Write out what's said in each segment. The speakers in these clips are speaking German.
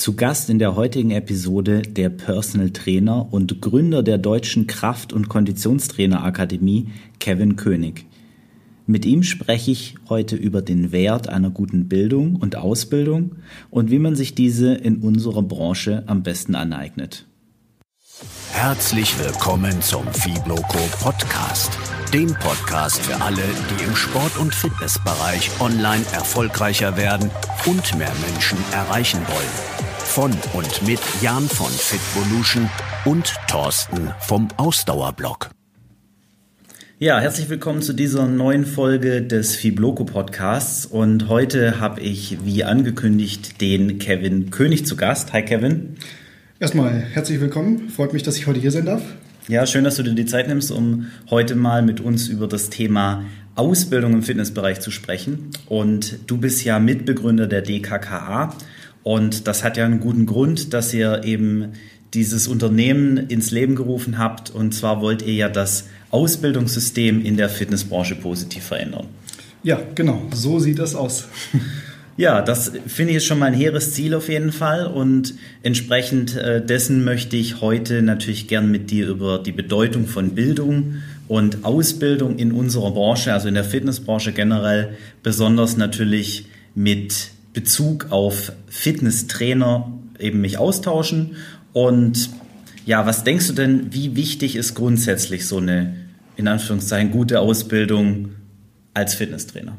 Zu Gast in der heutigen Episode der Personal Trainer und Gründer der Deutschen Kraft- und Konditionstrainer Akademie, Kevin König. Mit ihm spreche ich heute über den Wert einer guten Bildung und Ausbildung und wie man sich diese in unserer Branche am besten aneignet. Herzlich willkommen zum Fibloco Podcast, dem Podcast für alle, die im Sport- und Fitnessbereich online erfolgreicher werden und mehr Menschen erreichen wollen. Von und mit Jan von Fitvolution und Thorsten vom Ausdauerblog. Ja, herzlich willkommen zu dieser neuen Folge des Fibloco Podcasts. Und heute habe ich, wie angekündigt, den Kevin König zu Gast. Hi Kevin. Erstmal herzlich willkommen. Freut mich, dass ich heute hier sein darf. Ja, schön, dass du dir die Zeit nimmst, um heute mal mit uns über das Thema Ausbildung im Fitnessbereich zu sprechen. Und du bist ja Mitbegründer der DKKA. Und das hat ja einen guten Grund, dass ihr eben dieses Unternehmen ins Leben gerufen habt. Und zwar wollt ihr ja das Ausbildungssystem in der Fitnessbranche positiv verändern. Ja, genau. So sieht das aus. Ja, das finde ich ist schon mal ein hehres Ziel auf jeden Fall und entsprechend äh, dessen möchte ich heute natürlich gern mit dir über die Bedeutung von Bildung und Ausbildung in unserer Branche, also in der Fitnessbranche generell, besonders natürlich mit Bezug auf Fitnesstrainer eben mich austauschen. Und ja, was denkst du denn, wie wichtig ist grundsätzlich so eine, in Anführungszeichen, gute Ausbildung als Fitnesstrainer?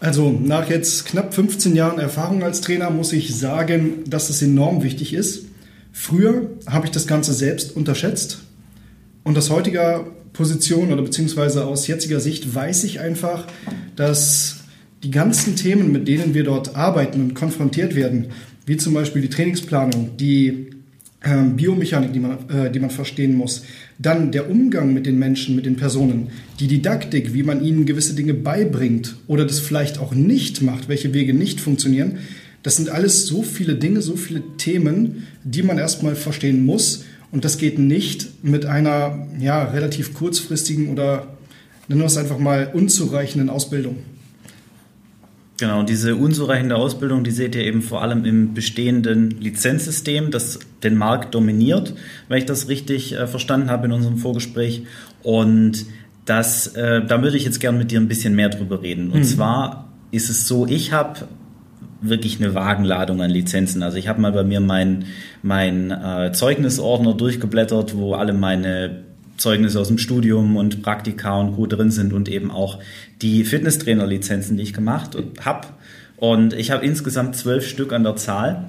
Also nach jetzt knapp 15 Jahren Erfahrung als Trainer muss ich sagen, dass es enorm wichtig ist. Früher habe ich das Ganze selbst unterschätzt und aus heutiger Position oder beziehungsweise aus jetziger Sicht weiß ich einfach, dass die ganzen Themen, mit denen wir dort arbeiten und konfrontiert werden, wie zum Beispiel die Trainingsplanung, die äh, Biomechanik, die man, äh, die man verstehen muss, dann der Umgang mit den Menschen, mit den Personen, die Didaktik, wie man ihnen gewisse Dinge beibringt oder das vielleicht auch nicht macht, welche Wege nicht funktionieren, das sind alles so viele Dinge, so viele Themen, die man erstmal verstehen muss. Und das geht nicht mit einer ja, relativ kurzfristigen oder nennen wir es einfach mal unzureichenden Ausbildung. Genau, und diese unzureichende Ausbildung, die seht ihr eben vor allem im bestehenden Lizenzsystem, das den Markt dominiert, wenn ich das richtig äh, verstanden habe in unserem Vorgespräch. Und das, äh, da würde ich jetzt gerne mit dir ein bisschen mehr drüber reden. Und mhm. zwar ist es so, ich habe wirklich eine Wagenladung an Lizenzen. Also ich habe mal bei mir mein, mein äh, Zeugnisordner durchgeblättert, wo alle meine Zeugnisse aus dem Studium und Praktika und Co. drin sind und eben auch die Fitnesstrainer-Lizenzen, die ich gemacht habe. Und ich habe insgesamt zwölf Stück an der Zahl.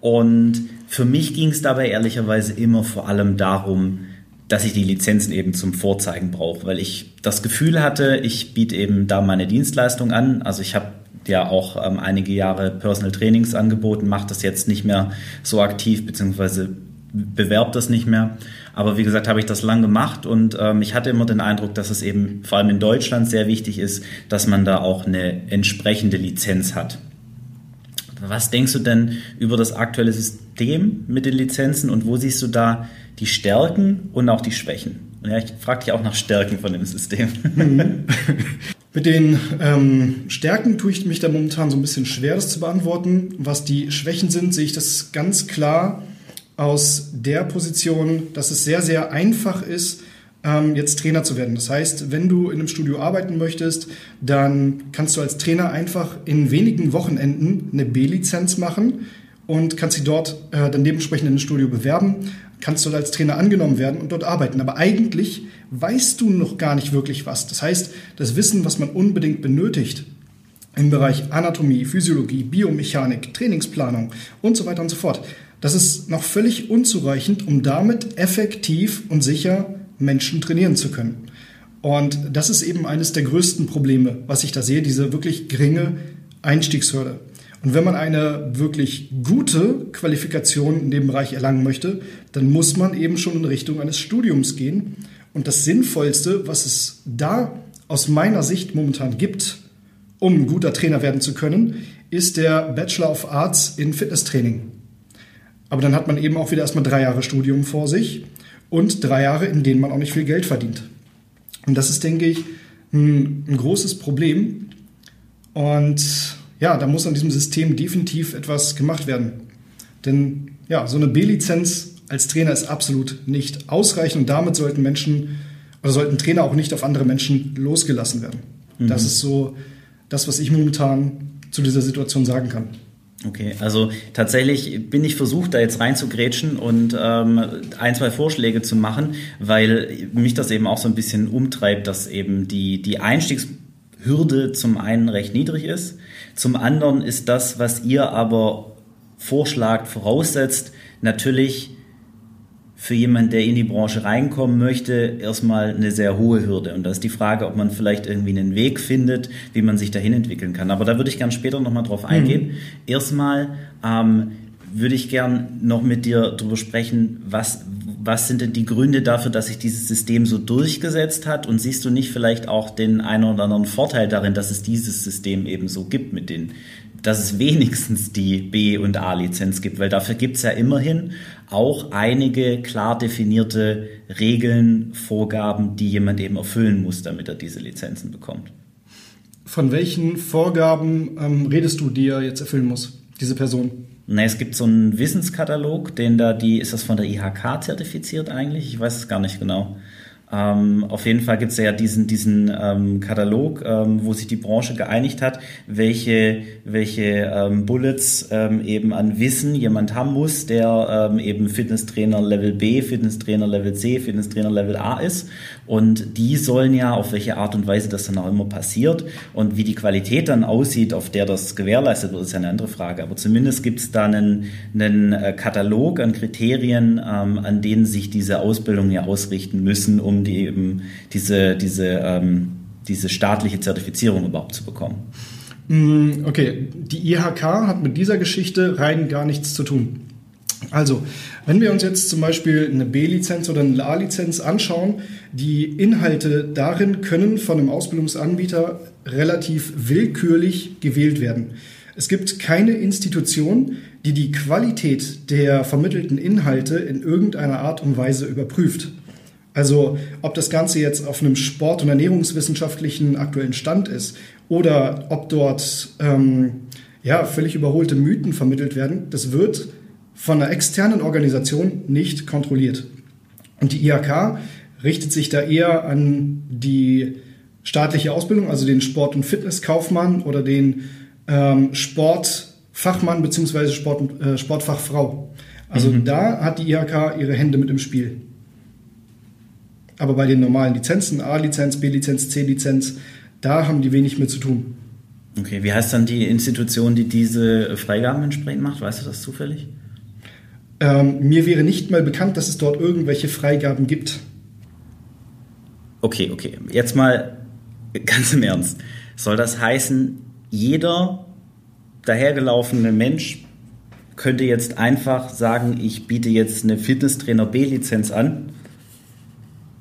Und für mich ging es dabei ehrlicherweise immer vor allem darum, dass ich die Lizenzen eben zum Vorzeigen brauche, weil ich das Gefühl hatte, ich biete eben da meine Dienstleistung an. Also ich habe ja auch ähm, einige Jahre Personal Trainings angeboten, mache das jetzt nicht mehr so aktiv, beziehungsweise bewerbe das nicht mehr. Aber wie gesagt, habe ich das lang gemacht und ähm, ich hatte immer den Eindruck, dass es eben vor allem in Deutschland sehr wichtig ist, dass man da auch eine entsprechende Lizenz hat. Was denkst du denn über das aktuelle System mit den Lizenzen und wo siehst du da die Stärken und auch die Schwächen? Und ja, ich frage dich auch nach Stärken von dem System. Mit den ähm, Stärken tue ich mich da momentan so ein bisschen schwer, das zu beantworten. Was die Schwächen sind, sehe ich das ganz klar aus der Position, dass es sehr, sehr einfach ist, ähm, jetzt Trainer zu werden. Das heißt, wenn du in einem Studio arbeiten möchtest, dann kannst du als Trainer einfach in wenigen Wochenenden eine B-Lizenz machen und kannst sie dort äh, dann dementsprechend in ein Studio bewerben, kannst dort als Trainer angenommen werden und dort arbeiten. Aber eigentlich weißt du noch gar nicht wirklich was. Das heißt, das Wissen, was man unbedingt benötigt, im Bereich Anatomie, Physiologie, Biomechanik, Trainingsplanung und so weiter und so fort. Das ist noch völlig unzureichend, um damit effektiv und sicher Menschen trainieren zu können. Und das ist eben eines der größten Probleme, was ich da sehe, diese wirklich geringe Einstiegshürde. Und wenn man eine wirklich gute Qualifikation in dem Bereich erlangen möchte, dann muss man eben schon in Richtung eines Studiums gehen. Und das Sinnvollste, was es da aus meiner Sicht momentan gibt, um ein guter Trainer werden zu können, ist der Bachelor of Arts in Fitnesstraining. Aber dann hat man eben auch wieder erstmal drei Jahre Studium vor sich und drei Jahre, in denen man auch nicht viel Geld verdient. Und das ist, denke ich, ein, ein großes Problem. Und ja, da muss an diesem System definitiv etwas gemacht werden. Denn ja, so eine B-Lizenz als Trainer ist absolut nicht ausreichend und damit sollten Menschen oder sollten Trainer auch nicht auf andere Menschen losgelassen werden. Mhm. Das ist so das, was ich momentan zu dieser Situation sagen kann. Okay, also tatsächlich bin ich versucht, da jetzt reinzugrätschen und ähm, ein, zwei Vorschläge zu machen, weil mich das eben auch so ein bisschen umtreibt, dass eben die, die Einstiegshürde zum einen recht niedrig ist. Zum anderen ist das, was ihr aber vorschlagt, voraussetzt, natürlich für jemanden, der in die Branche reinkommen möchte, erstmal eine sehr hohe Hürde. Und da ist die Frage, ob man vielleicht irgendwie einen Weg findet, wie man sich dahin entwickeln kann. Aber da würde ich gern später nochmal drauf mhm. eingehen. Mhm. Erstmal ähm, würde ich gern noch mit dir darüber sprechen, was, was sind denn die Gründe dafür, dass sich dieses System so durchgesetzt hat? Und siehst du nicht vielleicht auch den einen oder anderen Vorteil darin, dass es dieses System eben so gibt mit den dass es wenigstens die B- und A-Lizenz gibt, weil dafür gibt es ja immerhin auch einige klar definierte Regeln, Vorgaben, die jemand eben erfüllen muss, damit er diese Lizenzen bekommt. Von welchen Vorgaben ähm, redest du, die er jetzt erfüllen muss, diese Person? Na, es gibt so einen Wissenskatalog, den da die, ist das von der IHK zertifiziert eigentlich? Ich weiß es gar nicht genau. Ähm, auf jeden Fall gibt es ja diesen, diesen ähm, Katalog, ähm, wo sich die Branche geeinigt hat, welche, welche ähm, Bullets ähm, eben an Wissen jemand haben muss, der ähm, eben Fitnesstrainer Level B, Fitnesstrainer Level C, Fitnesstrainer Level A ist. Und die sollen ja, auf welche Art und Weise das dann auch immer passiert und wie die Qualität dann aussieht, auf der das gewährleistet wird, ist ja eine andere Frage. Aber zumindest gibt es da einen, einen äh, Katalog an Kriterien, an denen sich diese Ausbildungen ja ausrichten müssen, um um die eben diese, diese, ähm, diese staatliche Zertifizierung überhaupt zu bekommen. Mm, okay, die IHK hat mit dieser Geschichte rein gar nichts zu tun. Also, wenn wir uns jetzt zum Beispiel eine B-Lizenz oder eine A-Lizenz anschauen, die Inhalte darin können von einem Ausbildungsanbieter relativ willkürlich gewählt werden. Es gibt keine Institution, die die Qualität der vermittelten Inhalte in irgendeiner Art und Weise überprüft. Also ob das Ganze jetzt auf einem Sport- und ernährungswissenschaftlichen aktuellen Stand ist oder ob dort ähm, ja, völlig überholte Mythen vermittelt werden, das wird von einer externen Organisation nicht kontrolliert. Und die IHK richtet sich da eher an die staatliche Ausbildung, also den Sport- und Fitnesskaufmann oder den ähm, Sportfachmann bzw. Sport, äh, Sportfachfrau. Also mhm. da hat die IHK ihre Hände mit im Spiel. Aber bei den normalen Lizenzen, A-Lizenz, B-Lizenz, C-Lizenz, da haben die wenig mit zu tun. Okay, wie heißt dann die Institution, die diese Freigaben entsprechend macht? Weißt du das zufällig? Ähm, mir wäre nicht mal bekannt, dass es dort irgendwelche Freigaben gibt. Okay, okay. Jetzt mal ganz im Ernst. Soll das heißen, jeder dahergelaufene Mensch könnte jetzt einfach sagen, ich biete jetzt eine Fitnesstrainer B-Lizenz an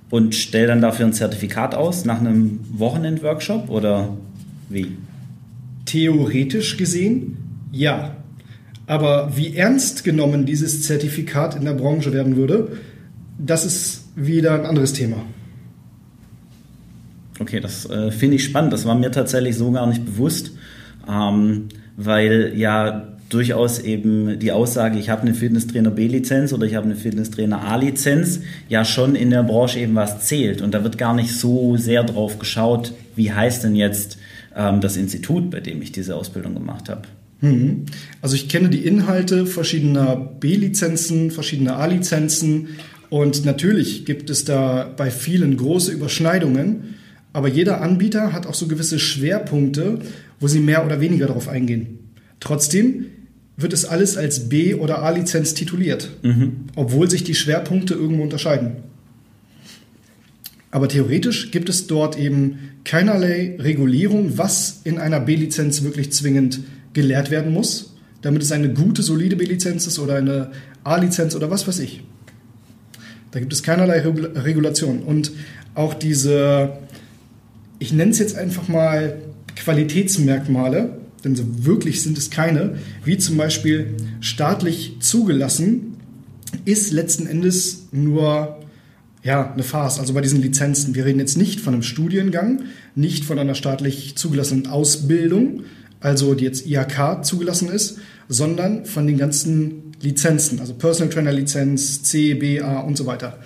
und stelle dann dafür ein Zertifikat aus nach einem Wochenend-Workshop oder wie? Theoretisch gesehen ja. Aber wie ernst genommen dieses Zertifikat in der Branche werden würde, das ist wieder ein anderes Thema. Okay, das äh, finde ich spannend. Das war mir tatsächlich so gar nicht bewusst, ähm, weil ja durchaus eben die Aussage, ich habe eine Fitnesstrainer B-Lizenz oder ich habe eine Fitnesstrainer A-Lizenz, ja schon in der Branche eben was zählt. Und da wird gar nicht so sehr drauf geschaut, wie heißt denn jetzt ähm, das Institut, bei dem ich diese Ausbildung gemacht habe. Mhm. Also ich kenne die Inhalte verschiedener B-Lizenzen, verschiedener A-Lizenzen und natürlich gibt es da bei vielen große Überschneidungen, aber jeder Anbieter hat auch so gewisse Schwerpunkte, wo sie mehr oder weniger darauf eingehen. Trotzdem wird es alles als B- oder A-Lizenz tituliert, mhm. obwohl sich die Schwerpunkte irgendwo unterscheiden. Aber theoretisch gibt es dort eben keinerlei Regulierung, was in einer B-Lizenz wirklich zwingend gelehrt werden muss, damit es eine gute, solide B-Lizenz ist oder eine A-Lizenz oder was weiß ich. Da gibt es keinerlei Regulation. Und auch diese, ich nenne es jetzt einfach mal Qualitätsmerkmale, denn so wirklich sind es keine, wie zum Beispiel staatlich zugelassen, ist letzten Endes nur ja, eine Farce. Also bei diesen Lizenzen. Wir reden jetzt nicht von einem Studiengang, nicht von einer staatlich zugelassenen Ausbildung, also die jetzt IHK zugelassen ist, sondern von den ganzen Lizenzen, also Personal Trainer Lizenz, C, B, A und so weiter.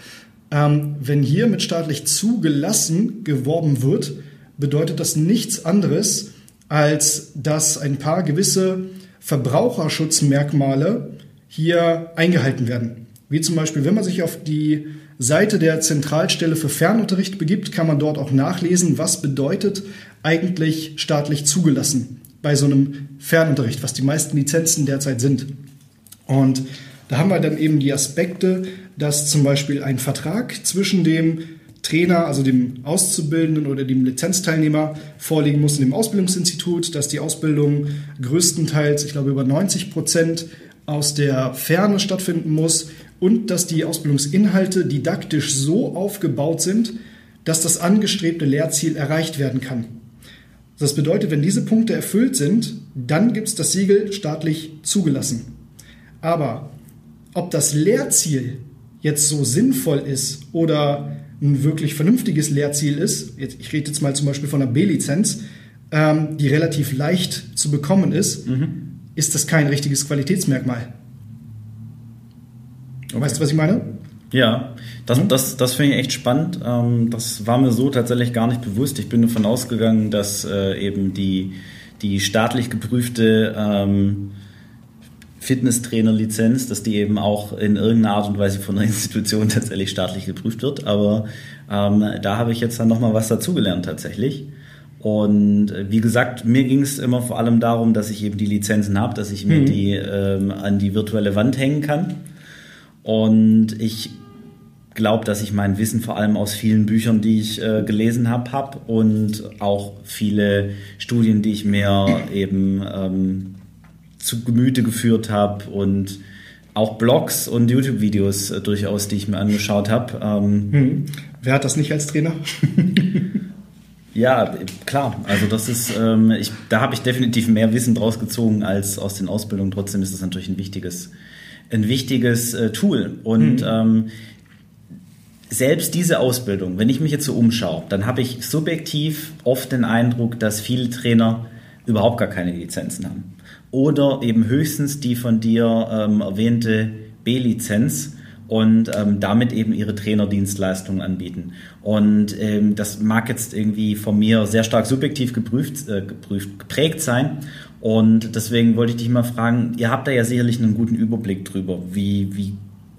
Ähm, wenn hier mit staatlich zugelassen geworben wird, bedeutet das nichts anderes, als dass ein paar gewisse Verbraucherschutzmerkmale hier eingehalten werden. Wie zum Beispiel, wenn man sich auf die Seite der Zentralstelle für Fernunterricht begibt, kann man dort auch nachlesen, was bedeutet eigentlich staatlich zugelassen bei so einem Fernunterricht, was die meisten Lizenzen derzeit sind. Und da haben wir dann eben die Aspekte, dass zum Beispiel ein Vertrag zwischen dem Trainer, also dem Auszubildenden oder dem Lizenzteilnehmer vorliegen muss in dem Ausbildungsinstitut, dass die Ausbildung größtenteils, ich glaube über 90 Prozent aus der Ferne stattfinden muss und dass die Ausbildungsinhalte didaktisch so aufgebaut sind, dass das angestrebte Lehrziel erreicht werden kann. Das bedeutet, wenn diese Punkte erfüllt sind, dann gibt es das Siegel staatlich zugelassen. Aber ob das Lehrziel jetzt so sinnvoll ist oder ein wirklich vernünftiges Lehrziel ist, ich rede jetzt mal zum Beispiel von einer B-Lizenz, ähm, die relativ leicht zu bekommen ist, mhm. ist das kein richtiges Qualitätsmerkmal. Okay. Weißt du, was ich meine? Ja, das, mhm. das, das finde ich echt spannend. Ähm, das war mir so tatsächlich gar nicht bewusst. Ich bin davon ausgegangen, dass äh, eben die, die staatlich geprüfte ähm, Fitnesstrainer-Lizenz, dass die eben auch in irgendeiner Art und Weise von einer Institution tatsächlich staatlich geprüft wird. Aber ähm, da habe ich jetzt dann nochmal was dazugelernt tatsächlich. Und äh, wie gesagt, mir ging es immer vor allem darum, dass ich eben die Lizenzen habe, dass ich mir mhm. die ähm, an die virtuelle Wand hängen kann. Und ich glaube, dass ich mein Wissen vor allem aus vielen Büchern, die ich äh, gelesen habe, habe und auch viele Studien, die ich mir eben ähm, zu Gemüte geführt habe und auch Blogs und YouTube-Videos äh, durchaus, die ich mir angeschaut habe. Ähm, hm. Wer hat das nicht als Trainer? ja, klar. Also das ist, ähm, ich, da habe ich definitiv mehr Wissen draus gezogen als aus den Ausbildungen. Trotzdem ist das natürlich ein wichtiges, ein wichtiges äh, Tool. Und hm. ähm, selbst diese Ausbildung, wenn ich mich jetzt so umschaue, dann habe ich subjektiv oft den Eindruck, dass viele Trainer überhaupt gar keine Lizenzen haben oder eben höchstens die von dir ähm, erwähnte B-Lizenz und ähm, damit eben ihre Trainerdienstleistungen anbieten. Und ähm, das mag jetzt irgendwie von mir sehr stark subjektiv geprüft, äh, geprüft, geprägt sein. Und deswegen wollte ich dich mal fragen, ihr habt da ja sicherlich einen guten Überblick drüber, wie, wie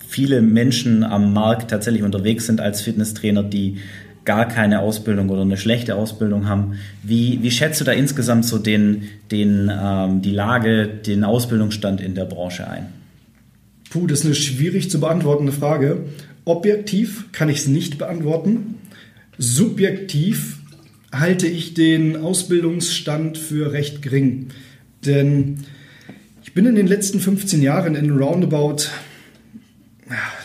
viele Menschen am Markt tatsächlich unterwegs sind als Fitnesstrainer, die gar keine Ausbildung oder eine schlechte Ausbildung haben. Wie, wie schätzt du da insgesamt so den, den, ähm, die Lage, den Ausbildungsstand in der Branche ein? Puh, das ist eine schwierig zu beantwortende Frage. Objektiv kann ich es nicht beantworten. Subjektiv halte ich den Ausbildungsstand für recht gering. Denn ich bin in den letzten 15 Jahren in roundabout,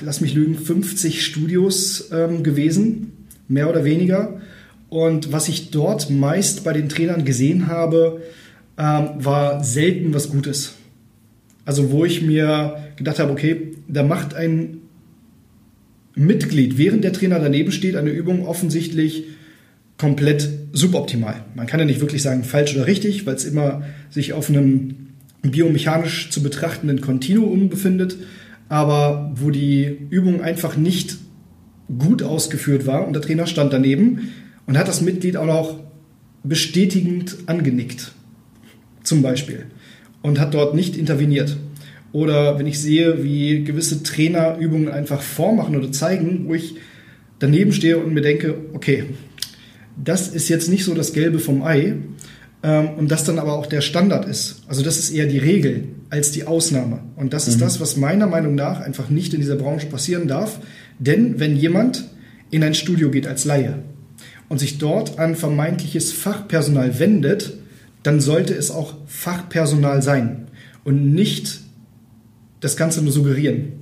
lass mich lügen, 50 Studios ähm, gewesen mehr oder weniger. Und was ich dort meist bei den Trainern gesehen habe, ähm, war selten was Gutes. Also wo ich mir gedacht habe, okay, da macht ein Mitglied, während der Trainer daneben steht, eine Übung offensichtlich komplett suboptimal. Man kann ja nicht wirklich sagen falsch oder richtig, weil es immer sich auf einem biomechanisch zu betrachtenden Kontinuum befindet, aber wo die Übung einfach nicht gut ausgeführt war und der Trainer stand daneben und hat das Mitglied auch noch bestätigend angenickt, zum Beispiel, und hat dort nicht interveniert. Oder wenn ich sehe, wie gewisse Trainer Übungen einfach vormachen oder zeigen, wo ich daneben stehe und mir denke, okay, das ist jetzt nicht so das Gelbe vom Ei ähm, und das dann aber auch der Standard ist. Also das ist eher die Regel als die Ausnahme. Und das ist mhm. das, was meiner Meinung nach einfach nicht in dieser Branche passieren darf, denn wenn jemand in ein Studio geht als Laie und sich dort an vermeintliches Fachpersonal wendet, dann sollte es auch Fachpersonal sein und nicht das Ganze nur suggerieren.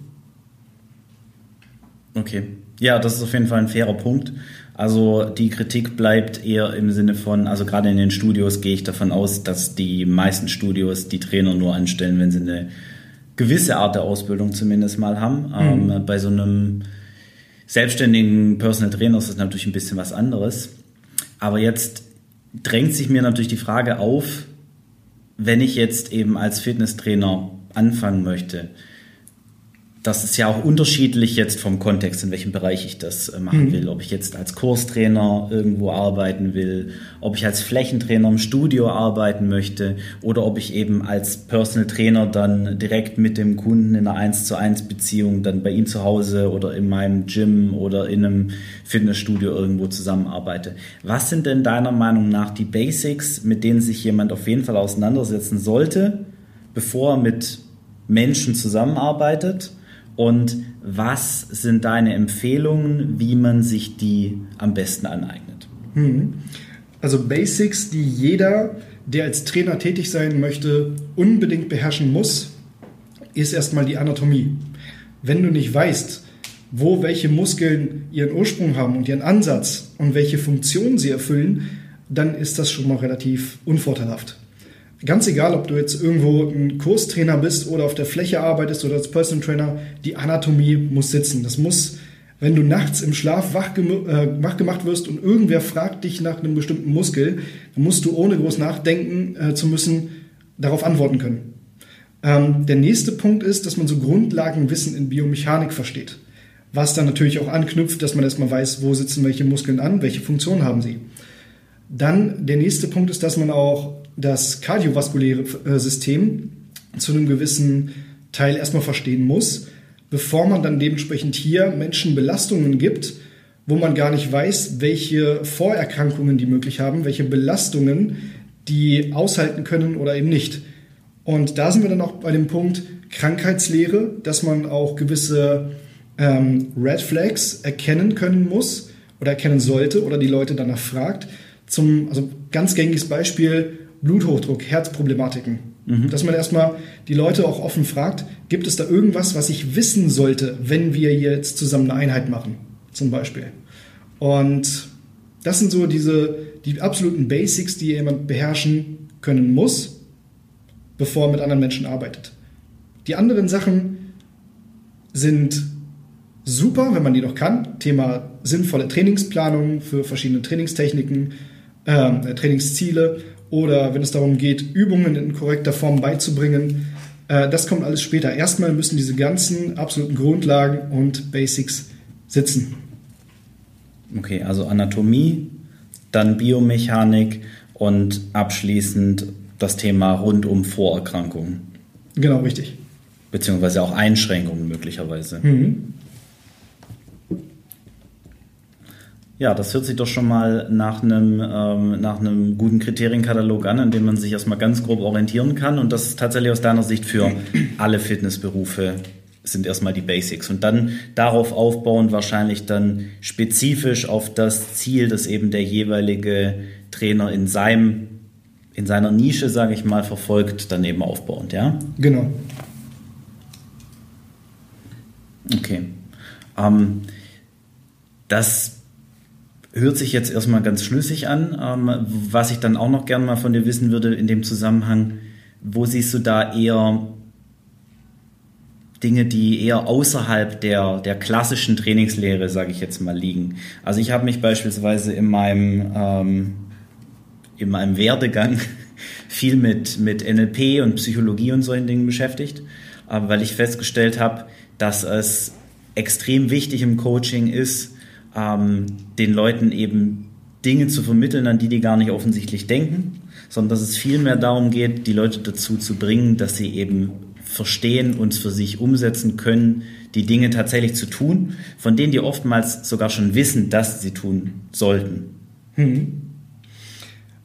Okay. Ja, das ist auf jeden Fall ein fairer Punkt. Also die Kritik bleibt eher im Sinne von, also gerade in den Studios gehe ich davon aus, dass die meisten Studios die Trainer nur anstellen, wenn sie eine gewisse Art der Ausbildung zumindest mal haben. Mhm. Ähm, bei so einem selbstständigen Personal Trainer ist natürlich ein bisschen was anderes. Aber jetzt drängt sich mir natürlich die Frage auf, wenn ich jetzt eben als Fitnesstrainer anfangen möchte, das ist ja auch unterschiedlich jetzt vom Kontext, in welchem Bereich ich das äh, machen mhm. will. Ob ich jetzt als Kurstrainer irgendwo arbeiten will, ob ich als Flächentrainer im Studio arbeiten möchte oder ob ich eben als Personal Trainer dann direkt mit dem Kunden in einer 1 zu 1 Beziehung dann bei ihm zu Hause oder in meinem Gym oder in einem Fitnessstudio irgendwo zusammenarbeite. Was sind denn deiner Meinung nach die Basics, mit denen sich jemand auf jeden Fall auseinandersetzen sollte, bevor er mit Menschen zusammenarbeitet? Und was sind deine Empfehlungen, wie man sich die am besten aneignet? Hm. Also Basics, die jeder, der als Trainer tätig sein möchte, unbedingt beherrschen muss, ist erstmal die Anatomie. Wenn du nicht weißt, wo welche Muskeln ihren Ursprung haben und ihren Ansatz und welche Funktionen sie erfüllen, dann ist das schon mal relativ unvorteilhaft. Ganz egal, ob du jetzt irgendwo ein Kurstrainer bist oder auf der Fläche arbeitest oder als Personal Trainer, die Anatomie muss sitzen. Das muss, wenn du nachts im Schlaf wach, äh, wach gemacht wirst und irgendwer fragt dich nach einem bestimmten Muskel, dann musst du ohne groß nachdenken äh, zu müssen, darauf antworten können. Ähm, der nächste Punkt ist, dass man so Grundlagenwissen in Biomechanik versteht. Was dann natürlich auch anknüpft, dass man erstmal weiß, wo sitzen welche Muskeln an, welche Funktion haben sie. Dann der nächste Punkt ist, dass man auch das kardiovaskuläre äh, System zu einem gewissen Teil erstmal verstehen muss, bevor man dann dementsprechend hier Menschen Belastungen gibt, wo man gar nicht weiß, welche Vorerkrankungen die möglich haben, welche Belastungen die aushalten können oder eben nicht. Und da sind wir dann auch bei dem Punkt Krankheitslehre, dass man auch gewisse ähm, Red Flags erkennen können muss oder erkennen sollte oder die Leute danach fragt. Zum, also ganz gängiges Beispiel, Bluthochdruck, Herzproblematiken. Mhm. Dass man erstmal die Leute auch offen fragt, gibt es da irgendwas, was ich wissen sollte, wenn wir jetzt zusammen eine Einheit machen, zum Beispiel. Und das sind so diese, die absoluten Basics, die jemand beherrschen können muss, bevor er mit anderen Menschen arbeitet. Die anderen Sachen sind super, wenn man die noch kann. Thema sinnvolle Trainingsplanung für verschiedene Trainingstechniken, äh, Trainingsziele oder wenn es darum geht, Übungen in korrekter Form beizubringen. Äh, das kommt alles später. Erstmal müssen diese ganzen absoluten Grundlagen und Basics sitzen. Okay, also Anatomie, dann Biomechanik und abschließend das Thema rund um Vorerkrankungen. Genau, richtig. Beziehungsweise auch Einschränkungen möglicherweise. Mhm. Ja, das hört sich doch schon mal nach einem, ähm, nach einem guten Kriterienkatalog an, in dem man sich erstmal ganz grob orientieren kann. Und das ist tatsächlich aus deiner Sicht für alle Fitnessberufe sind erstmal die Basics. Und dann darauf aufbauend wahrscheinlich dann spezifisch auf das Ziel, das eben der jeweilige Trainer in seinem, in seiner Nische, sage ich mal, verfolgt, dann eben aufbauend, ja? Genau. Okay. Ähm, das hört sich jetzt erstmal ganz schlüssig an. Ähm, was ich dann auch noch gerne mal von dir wissen würde in dem Zusammenhang, wo siehst du da eher Dinge, die eher außerhalb der, der klassischen Trainingslehre, sage ich jetzt mal, liegen. Also ich habe mich beispielsweise in meinem, ähm, in meinem Werdegang viel mit, mit NLP und Psychologie und solchen Dingen beschäftigt, aber weil ich festgestellt habe, dass es extrem wichtig im Coaching ist, ähm, den Leuten eben Dinge zu vermitteln, an die die gar nicht offensichtlich denken, sondern dass es vielmehr darum geht, die Leute dazu zu bringen, dass sie eben verstehen und für sich umsetzen können, die Dinge tatsächlich zu tun, von denen die oftmals sogar schon wissen, dass sie tun sollten. Hm.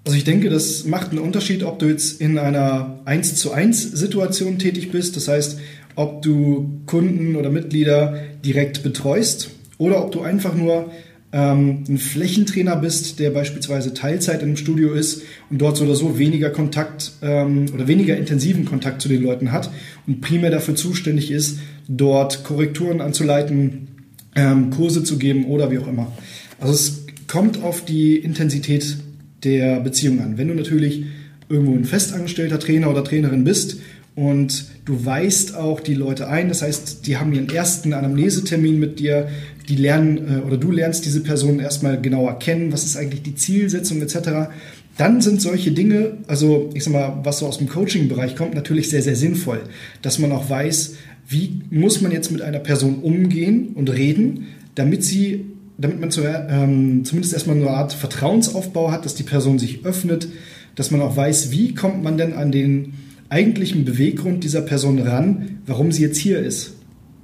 Also ich denke, das macht einen Unterschied, ob du jetzt in einer 1 zu 1 Situation tätig bist, das heißt, ob du Kunden oder Mitglieder direkt betreust oder ob du einfach nur ähm, ein Flächentrainer bist, der beispielsweise Teilzeit im Studio ist und dort so oder so weniger Kontakt ähm, oder weniger intensiven Kontakt zu den Leuten hat und primär dafür zuständig ist, dort Korrekturen anzuleiten, ähm, Kurse zu geben oder wie auch immer. Also es kommt auf die Intensität der Beziehung an. Wenn du natürlich irgendwo ein festangestellter Trainer oder Trainerin bist und du weist auch die Leute ein. Das heißt, die haben ihren ersten Anamnesetermin mit dir, die lernen äh, oder du lernst diese Person erstmal genauer kennen, was ist eigentlich die Zielsetzung etc. Dann sind solche Dinge, also ich sag mal, was so aus dem Coaching-Bereich kommt, natürlich sehr, sehr sinnvoll, dass man auch weiß, wie muss man jetzt mit einer Person umgehen und reden, damit sie, damit man zu, ähm, zumindest erstmal eine Art Vertrauensaufbau hat, dass die Person sich öffnet, dass man auch weiß, wie kommt man denn an den eigentlichen Beweggrund dieser Person ran, warum sie jetzt hier ist.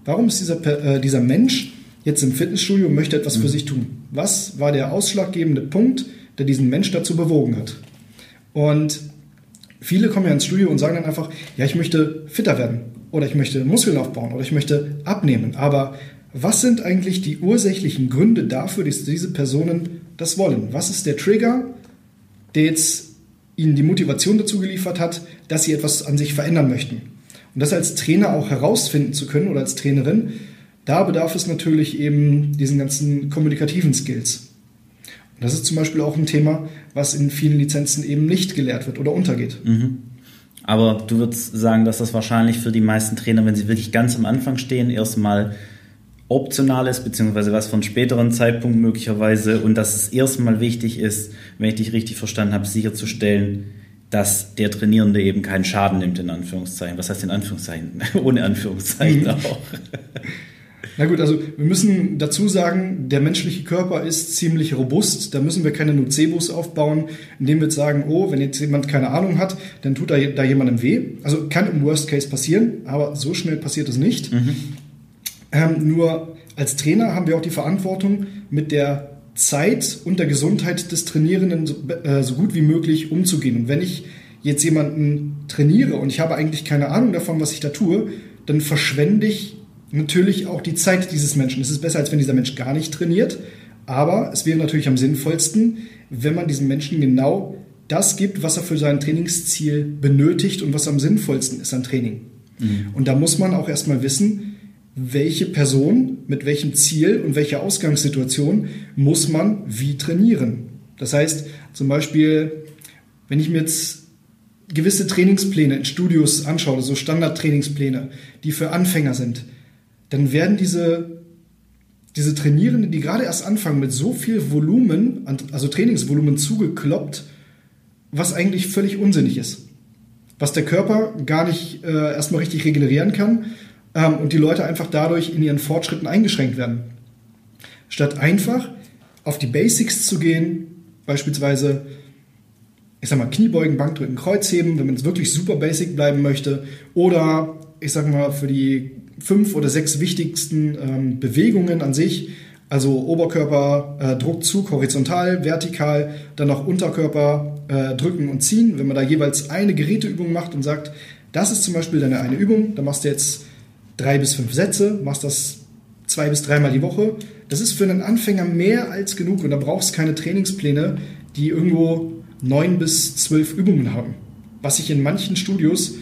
Warum ist dieser, äh, dieser Mensch jetzt im Fitnessstudio und möchte etwas mhm. für sich tun? Was war der ausschlaggebende Punkt, der diesen Mensch dazu bewogen hat? Und viele kommen ja ins Studio und sagen dann einfach, ja, ich möchte fitter werden oder ich möchte Muskeln aufbauen oder ich möchte abnehmen. Aber was sind eigentlich die ursächlichen Gründe dafür, dass diese Personen das wollen? Was ist der Trigger, der jetzt ihnen die Motivation dazu geliefert hat, dass sie etwas an sich verändern möchten? Und das als Trainer auch herausfinden zu können oder als Trainerin, da bedarf es natürlich eben diesen ganzen kommunikativen Skills. Und das ist zum Beispiel auch ein Thema, was in vielen Lizenzen eben nicht gelehrt wird oder untergeht. Mhm. Aber du würdest sagen, dass das wahrscheinlich für die meisten Trainer, wenn sie wirklich ganz am Anfang stehen, erstmal optional ist, beziehungsweise was von späteren Zeitpunkt möglicherweise und dass es erstmal wichtig ist, wenn ich dich richtig verstanden habe, sicherzustellen, dass der Trainierende eben keinen Schaden nimmt, in Anführungszeichen. Was heißt in Anführungszeichen? Ohne Anführungszeichen mhm. auch. Na gut, also wir müssen dazu sagen, der menschliche Körper ist ziemlich robust. Da müssen wir keine Nocebos aufbauen, indem wir jetzt sagen, oh, wenn jetzt jemand keine Ahnung hat, dann tut da, da jemandem weh. Also kann im Worst Case passieren, aber so schnell passiert es nicht. Mhm. Ähm, nur als Trainer haben wir auch die Verantwortung, mit der Zeit und der Gesundheit des Trainierenden so, äh, so gut wie möglich umzugehen. Und wenn ich jetzt jemanden trainiere und ich habe eigentlich keine Ahnung davon, was ich da tue, dann verschwende ich natürlich auch die Zeit dieses Menschen. Es ist besser, als wenn dieser Mensch gar nicht trainiert, aber es wäre natürlich am sinnvollsten, wenn man diesem Menschen genau das gibt, was er für sein Trainingsziel benötigt und was am sinnvollsten ist an Training. Mhm. Und da muss man auch erstmal wissen, welche Person mit welchem Ziel und welcher Ausgangssituation muss man wie trainieren. Das heißt, zum Beispiel, wenn ich mir jetzt gewisse Trainingspläne in Studios anschaue, so Standardtrainingspläne, die für Anfänger sind, dann werden diese, diese Trainierenden, die gerade erst anfangen, mit so viel Volumen, also Trainingsvolumen zugekloppt, was eigentlich völlig unsinnig ist. Was der Körper gar nicht äh, erstmal richtig regenerieren kann ähm, und die Leute einfach dadurch in ihren Fortschritten eingeschränkt werden. Statt einfach auf die Basics zu gehen, beispielsweise, ich sag mal, Kniebeugen, Bankdrücken, Kreuzheben, wenn man jetzt wirklich super basic bleiben möchte, oder ich sag mal, für die fünf oder sechs wichtigsten ähm, Bewegungen an sich, also Oberkörper, äh, Druckzug, horizontal, vertikal, dann noch Unterkörper äh, drücken und ziehen. Wenn man da jeweils eine Geräteübung macht und sagt, das ist zum Beispiel deine eine Übung, dann machst du jetzt drei bis fünf Sätze, machst das zwei bis dreimal die Woche. Das ist für einen Anfänger mehr als genug und da brauchst du keine Trainingspläne, die irgendwo neun bis zwölf Übungen haben. Was ich in manchen Studios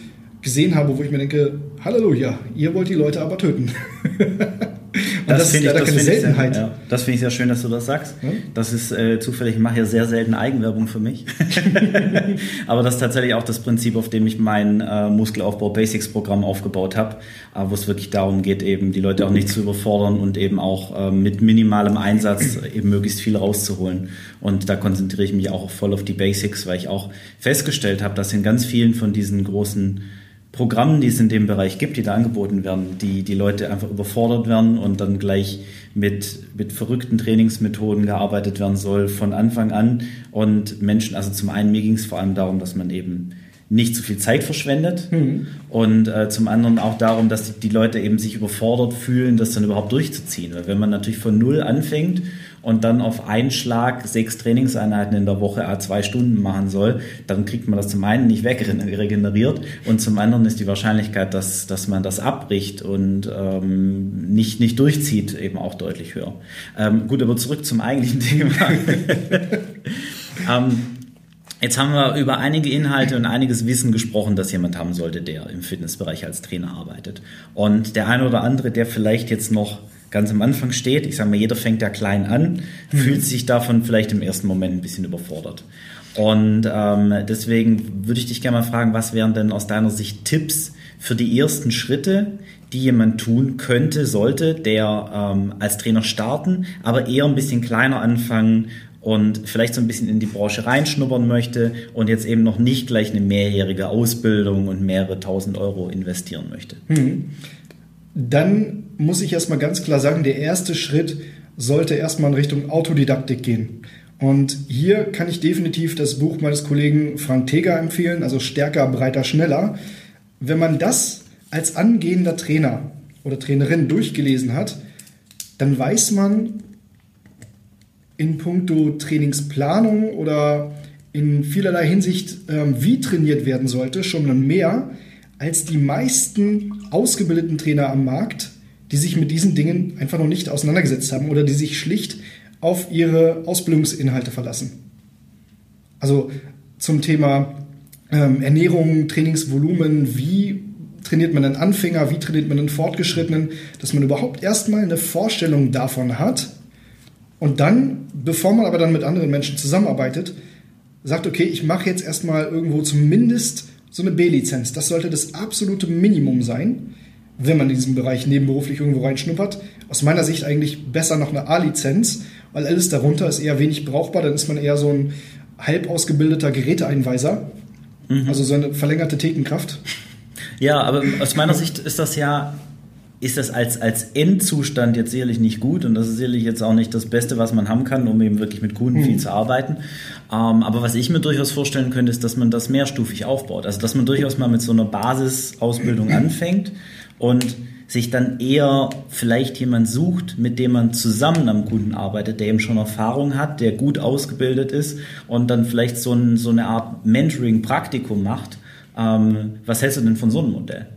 gesehen habe, wo ich mir denke, Halleluja, ihr wollt die Leute aber töten. das, das ist leider ich, das keine Seltenheit. Sehr, ja, das finde ich sehr schön, dass du das sagst. Ja? Das ist äh, zufällig, ich mache ja sehr selten Eigenwerbung für mich. Aber das ist tatsächlich auch das Prinzip, auf dem ich mein äh, Muskelaufbau Basics Programm aufgebaut habe, äh, wo es wirklich darum geht, eben die Leute auch nicht zu überfordern und eben auch äh, mit minimalem Einsatz eben möglichst viel rauszuholen. Und da konzentriere ich mich auch voll auf die Basics, weil ich auch festgestellt habe, dass in ganz vielen von diesen großen Programmen, die es in dem Bereich gibt, die da angeboten werden, die die Leute einfach überfordert werden und dann gleich mit, mit verrückten Trainingsmethoden gearbeitet werden soll von Anfang an. Und Menschen, also zum einen, mir ging es vor allem darum, dass man eben nicht zu viel Zeit verschwendet mhm. und äh, zum anderen auch darum, dass die, die Leute eben sich überfordert fühlen, das dann überhaupt durchzuziehen. Weil wenn man natürlich von Null anfängt und dann auf einen Schlag sechs Trainingseinheiten in der Woche a zwei Stunden machen soll, dann kriegt man das zum einen nicht wegregeneriert und zum anderen ist die Wahrscheinlichkeit, dass, dass man das abbricht und ähm, nicht, nicht durchzieht, eben auch deutlich höher. Ähm, gut, aber zurück zum eigentlichen Thema. ähm, Jetzt haben wir über einige Inhalte und einiges Wissen gesprochen, das jemand haben sollte, der im Fitnessbereich als Trainer arbeitet. Und der eine oder andere, der vielleicht jetzt noch ganz am Anfang steht, ich sage mal, jeder fängt ja klein an, mhm. fühlt sich davon vielleicht im ersten Moment ein bisschen überfordert. Und ähm, deswegen würde ich dich gerne mal fragen, was wären denn aus deiner Sicht Tipps für die ersten Schritte, die jemand tun könnte, sollte, der ähm, als Trainer starten, aber eher ein bisschen kleiner anfangen und vielleicht so ein bisschen in die Branche reinschnuppern möchte und jetzt eben noch nicht gleich eine mehrjährige Ausbildung und mehrere tausend Euro investieren möchte. Mhm. Dann muss ich erstmal ganz klar sagen, der erste Schritt sollte erstmal in Richtung Autodidaktik gehen. Und hier kann ich definitiv das Buch meines Kollegen Frank Teger empfehlen, also Stärker, Breiter, Schneller. Wenn man das als angehender Trainer oder Trainerin durchgelesen hat, dann weiß man in puncto Trainingsplanung oder in vielerlei Hinsicht, ähm, wie trainiert werden sollte, schon mehr als die meisten ausgebildeten Trainer am Markt, die sich mit diesen Dingen einfach noch nicht auseinandergesetzt haben oder die sich schlicht auf ihre Ausbildungsinhalte verlassen. Also zum Thema ähm, Ernährung, Trainingsvolumen, wie trainiert man einen Anfänger, wie trainiert man einen Fortgeschrittenen, dass man überhaupt erstmal eine Vorstellung davon hat und dann, bevor man aber dann mit anderen Menschen zusammenarbeitet, sagt, okay, ich mache jetzt erstmal irgendwo zumindest so eine B-Lizenz. Das sollte das absolute Minimum sein, wenn man in diesem Bereich nebenberuflich irgendwo reinschnuppert. Aus meiner Sicht eigentlich besser noch eine A-Lizenz weil alles darunter ist eher wenig brauchbar. Dann ist man eher so ein halb ausgebildeter Geräteeinweiser, mhm. also so eine verlängerte Thekenkraft. Ja, aber aus meiner Sicht ist das ja ist das als, als Endzustand jetzt sicherlich nicht gut und das ist sicherlich jetzt auch nicht das Beste, was man haben kann, um eben wirklich mit Kunden mhm. viel zu arbeiten. Ähm, aber was ich mir durchaus vorstellen könnte, ist, dass man das mehrstufig aufbaut. Also dass man durchaus mal mit so einer Basisausbildung anfängt und sich dann eher vielleicht jemand sucht, mit dem man zusammen am Kunden arbeitet, der eben schon Erfahrung hat, der gut ausgebildet ist und dann vielleicht so, ein, so eine Art Mentoring-Praktikum macht. Ähm, was hältst du denn von so einem Modell?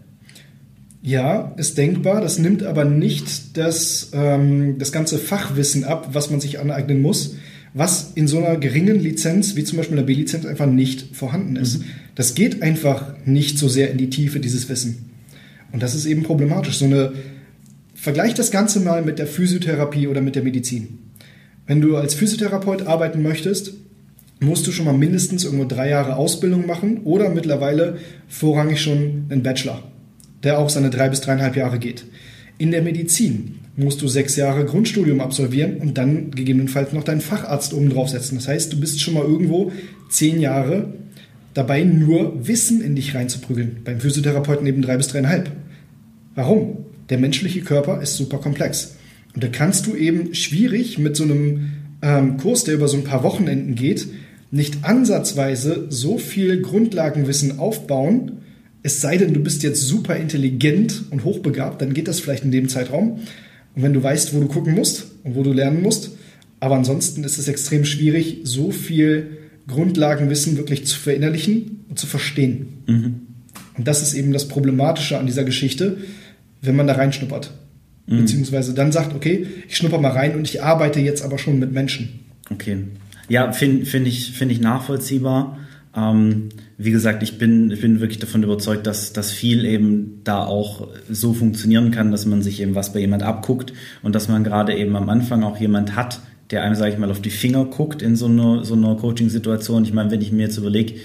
Ja, ist denkbar. Das nimmt aber nicht das, ähm, das ganze Fachwissen ab, was man sich aneignen muss, was in so einer geringen Lizenz, wie zum Beispiel einer B-Lizenz, einfach nicht vorhanden ist. Mhm. Das geht einfach nicht so sehr in die Tiefe, dieses Wissen. Und das ist eben problematisch. So eine, vergleich das Ganze mal mit der Physiotherapie oder mit der Medizin. Wenn du als Physiotherapeut arbeiten möchtest, musst du schon mal mindestens irgendwo drei Jahre Ausbildung machen oder mittlerweile vorrangig schon einen Bachelor, der auch seine drei bis dreieinhalb Jahre geht. In der Medizin musst du sechs Jahre Grundstudium absolvieren und dann gegebenenfalls noch deinen Facharzt oben draufsetzen. Das heißt, du bist schon mal irgendwo zehn Jahre dabei, nur Wissen in dich reinzuprügeln. Beim Physiotherapeuten eben drei bis dreieinhalb. Warum? Der menschliche Körper ist super komplex. Und da kannst du eben schwierig mit so einem ähm, Kurs, der über so ein paar Wochenenden geht, nicht ansatzweise so viel Grundlagenwissen aufbauen, es sei denn, du bist jetzt super intelligent und hochbegabt, dann geht das vielleicht in dem Zeitraum. Und wenn du weißt, wo du gucken musst und wo du lernen musst, aber ansonsten ist es extrem schwierig, so viel Grundlagenwissen wirklich zu verinnerlichen und zu verstehen. Mhm. Und das ist eben das Problematische an dieser Geschichte, wenn man da reinschnuppert. Mhm. Beziehungsweise dann sagt, okay, ich schnupper mal rein und ich arbeite jetzt aber schon mit Menschen. Okay. Ja, finde find ich, find ich nachvollziehbar. Ähm, wie gesagt, ich bin, ich bin wirklich davon überzeugt, dass, dass viel eben da auch so funktionieren kann, dass man sich eben was bei jemand abguckt und dass man gerade eben am Anfang auch jemand hat, der einem, sage ich mal, auf die Finger guckt in so einer, so einer Coaching-Situation. Ich meine, wenn ich mir jetzt überlege,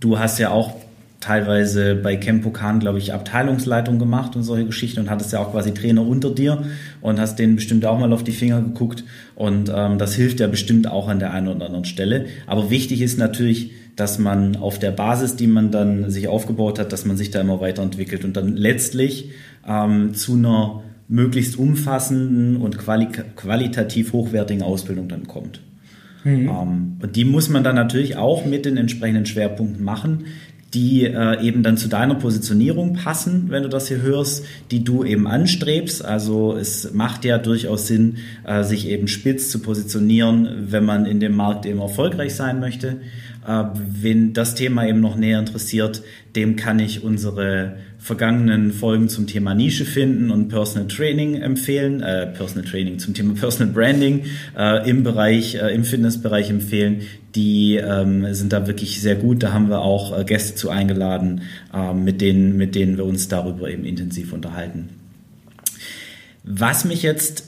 du hast ja auch teilweise bei Campokan, glaube ich, Abteilungsleitung gemacht und solche Geschichten und hattest ja auch quasi Trainer unter dir und hast denen bestimmt auch mal auf die Finger geguckt und ähm, das hilft ja bestimmt auch an der einen oder anderen Stelle. Aber wichtig ist natürlich, dass man auf der Basis, die man dann sich aufgebaut hat, dass man sich da immer weiterentwickelt und dann letztlich ähm, zu einer möglichst umfassenden und quali qualitativ hochwertigen Ausbildung dann kommt. Mhm. Ähm, und die muss man dann natürlich auch mit den entsprechenden Schwerpunkten machen, die äh, eben dann zu deiner Positionierung passen, wenn du das hier hörst, die du eben anstrebst. Also es macht ja durchaus Sinn, äh, sich eben spitz zu positionieren, wenn man in dem Markt eben erfolgreich sein möchte. Äh, wen das Thema eben noch näher interessiert, dem kann ich unsere vergangenen Folgen zum Thema Nische finden und Personal Training empfehlen, äh, Personal Training zum Thema Personal Branding äh, im Bereich, äh, im Fitnessbereich empfehlen. Die ähm, sind da wirklich sehr gut. Da haben wir auch äh, Gäste zu eingeladen, äh, mit denen, mit denen wir uns darüber eben intensiv unterhalten. Was mich jetzt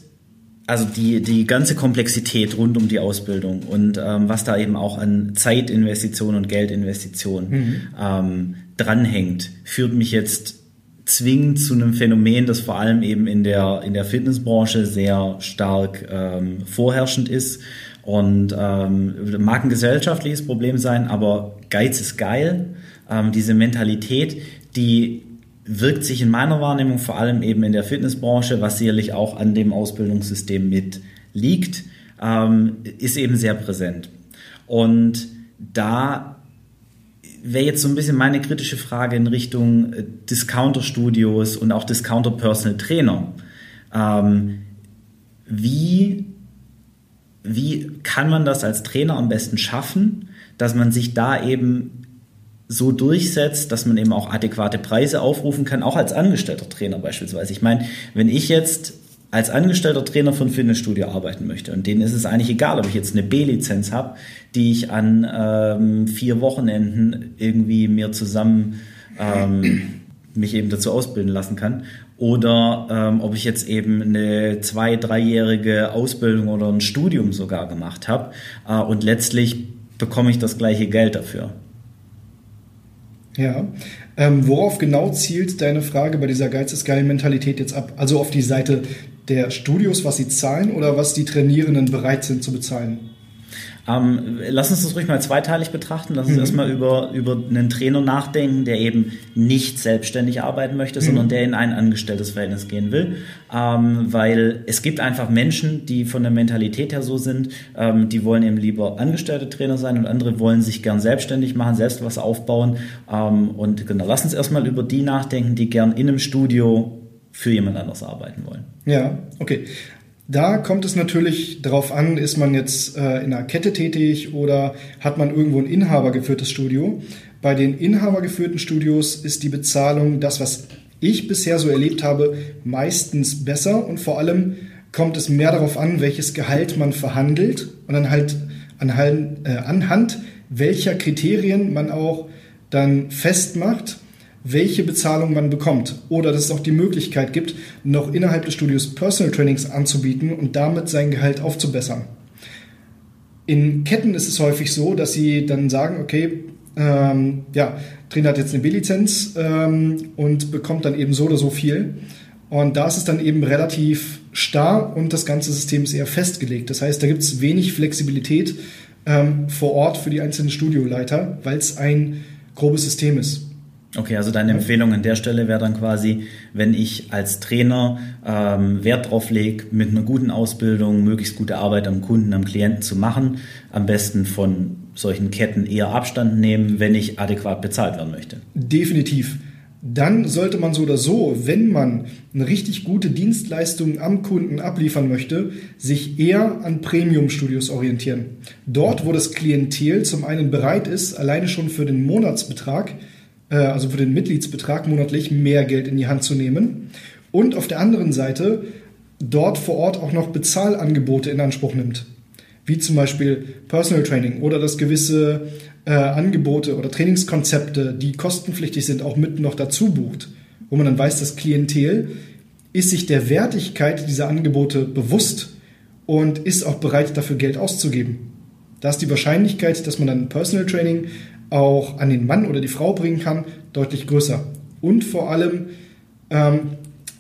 also die, die ganze Komplexität rund um die Ausbildung und ähm, was da eben auch an Zeitinvestition und Geldinvestition mhm. ähm, dranhängt, führt mich jetzt zwingend zu einem Phänomen, das vor allem eben in der, in der Fitnessbranche sehr stark ähm, vorherrschend ist. Und ähm, mag ein gesellschaftliches Problem sein, aber Geiz ist geil. Ähm, diese Mentalität, die wirkt sich in meiner Wahrnehmung vor allem eben in der Fitnessbranche, was sicherlich auch an dem Ausbildungssystem mit liegt, ähm, ist eben sehr präsent. Und da wäre jetzt so ein bisschen meine kritische Frage in Richtung äh, Discounter-Studios und auch Discounter-Personal Trainer. Ähm, wie, wie kann man das als Trainer am besten schaffen, dass man sich da eben so durchsetzt, dass man eben auch adäquate Preise aufrufen kann, auch als angestellter Trainer beispielsweise. Ich meine, wenn ich jetzt als angestellter Trainer von Fitnessstudio arbeiten möchte und denen ist es eigentlich egal, ob ich jetzt eine B-Lizenz habe, die ich an ähm, vier Wochenenden irgendwie mir zusammen ähm, mich eben dazu ausbilden lassen kann oder ähm, ob ich jetzt eben eine zwei, dreijährige Ausbildung oder ein Studium sogar gemacht habe äh, und letztlich bekomme ich das gleiche Geld dafür. Ja. Ähm, worauf genau zielt deine Frage bei dieser Geiz ist geil Mentalität jetzt ab? Also auf die Seite der Studios, was sie zahlen oder was die Trainierenden bereit sind zu bezahlen? Ähm, lass uns das ruhig mal zweiteilig betrachten. Lass uns mhm. erstmal über, über einen Trainer nachdenken, der eben nicht selbstständig arbeiten möchte, mhm. sondern der in ein angestelltes Verhältnis gehen will. Ähm, weil es gibt einfach Menschen, die von der Mentalität her so sind, ähm, die wollen eben lieber angestellte Trainer sein und andere wollen sich gern selbstständig machen, selbst was aufbauen. Ähm, und genau, lass uns erstmal über die nachdenken, die gern in einem Studio für jemand anders arbeiten wollen. Ja, okay. Da kommt es natürlich darauf an, ist man jetzt äh, in einer Kette tätig oder hat man irgendwo ein inhabergeführtes Studio. Bei den inhabergeführten Studios ist die Bezahlung, das was ich bisher so erlebt habe, meistens besser und vor allem kommt es mehr darauf an, welches Gehalt man verhandelt und dann halt anhand, äh, anhand welcher Kriterien man auch dann festmacht, welche Bezahlung man bekommt. Oder dass es auch die Möglichkeit gibt, noch innerhalb des Studios Personal Trainings anzubieten und damit sein Gehalt aufzubessern. In Ketten ist es häufig so, dass sie dann sagen, okay, ähm, ja, Trainer hat jetzt eine B-Lizenz ähm, und bekommt dann eben so oder so viel. Und da ist es dann eben relativ starr und das ganze System ist eher festgelegt. Das heißt, da gibt es wenig Flexibilität ähm, vor Ort für die einzelnen Studioleiter, weil es ein grobes System ist. Okay, also deine Empfehlung an der Stelle wäre dann quasi, wenn ich als Trainer ähm, Wert drauf lege, mit einer guten Ausbildung möglichst gute Arbeit am Kunden, am Klienten zu machen, am besten von solchen Ketten eher Abstand nehmen, wenn ich adäquat bezahlt werden möchte. Definitiv. Dann sollte man so oder so, wenn man eine richtig gute Dienstleistung am Kunden abliefern möchte, sich eher an Premium-Studios orientieren. Dort, wo das Klientel zum einen bereit ist, alleine schon für den Monatsbetrag also für den Mitgliedsbetrag monatlich mehr Geld in die Hand zu nehmen. Und auf der anderen Seite dort vor Ort auch noch Bezahlangebote in Anspruch nimmt, wie zum Beispiel Personal Training oder das gewisse äh, Angebote oder Trainingskonzepte, die kostenpflichtig sind, auch mit noch dazu bucht, wo man dann weiß, das Klientel ist sich der Wertigkeit dieser Angebote bewusst und ist auch bereit, dafür Geld auszugeben. Da ist die Wahrscheinlichkeit, dass man dann Personal Training auch an den Mann oder die Frau bringen kann, deutlich größer. Und vor allem ähm,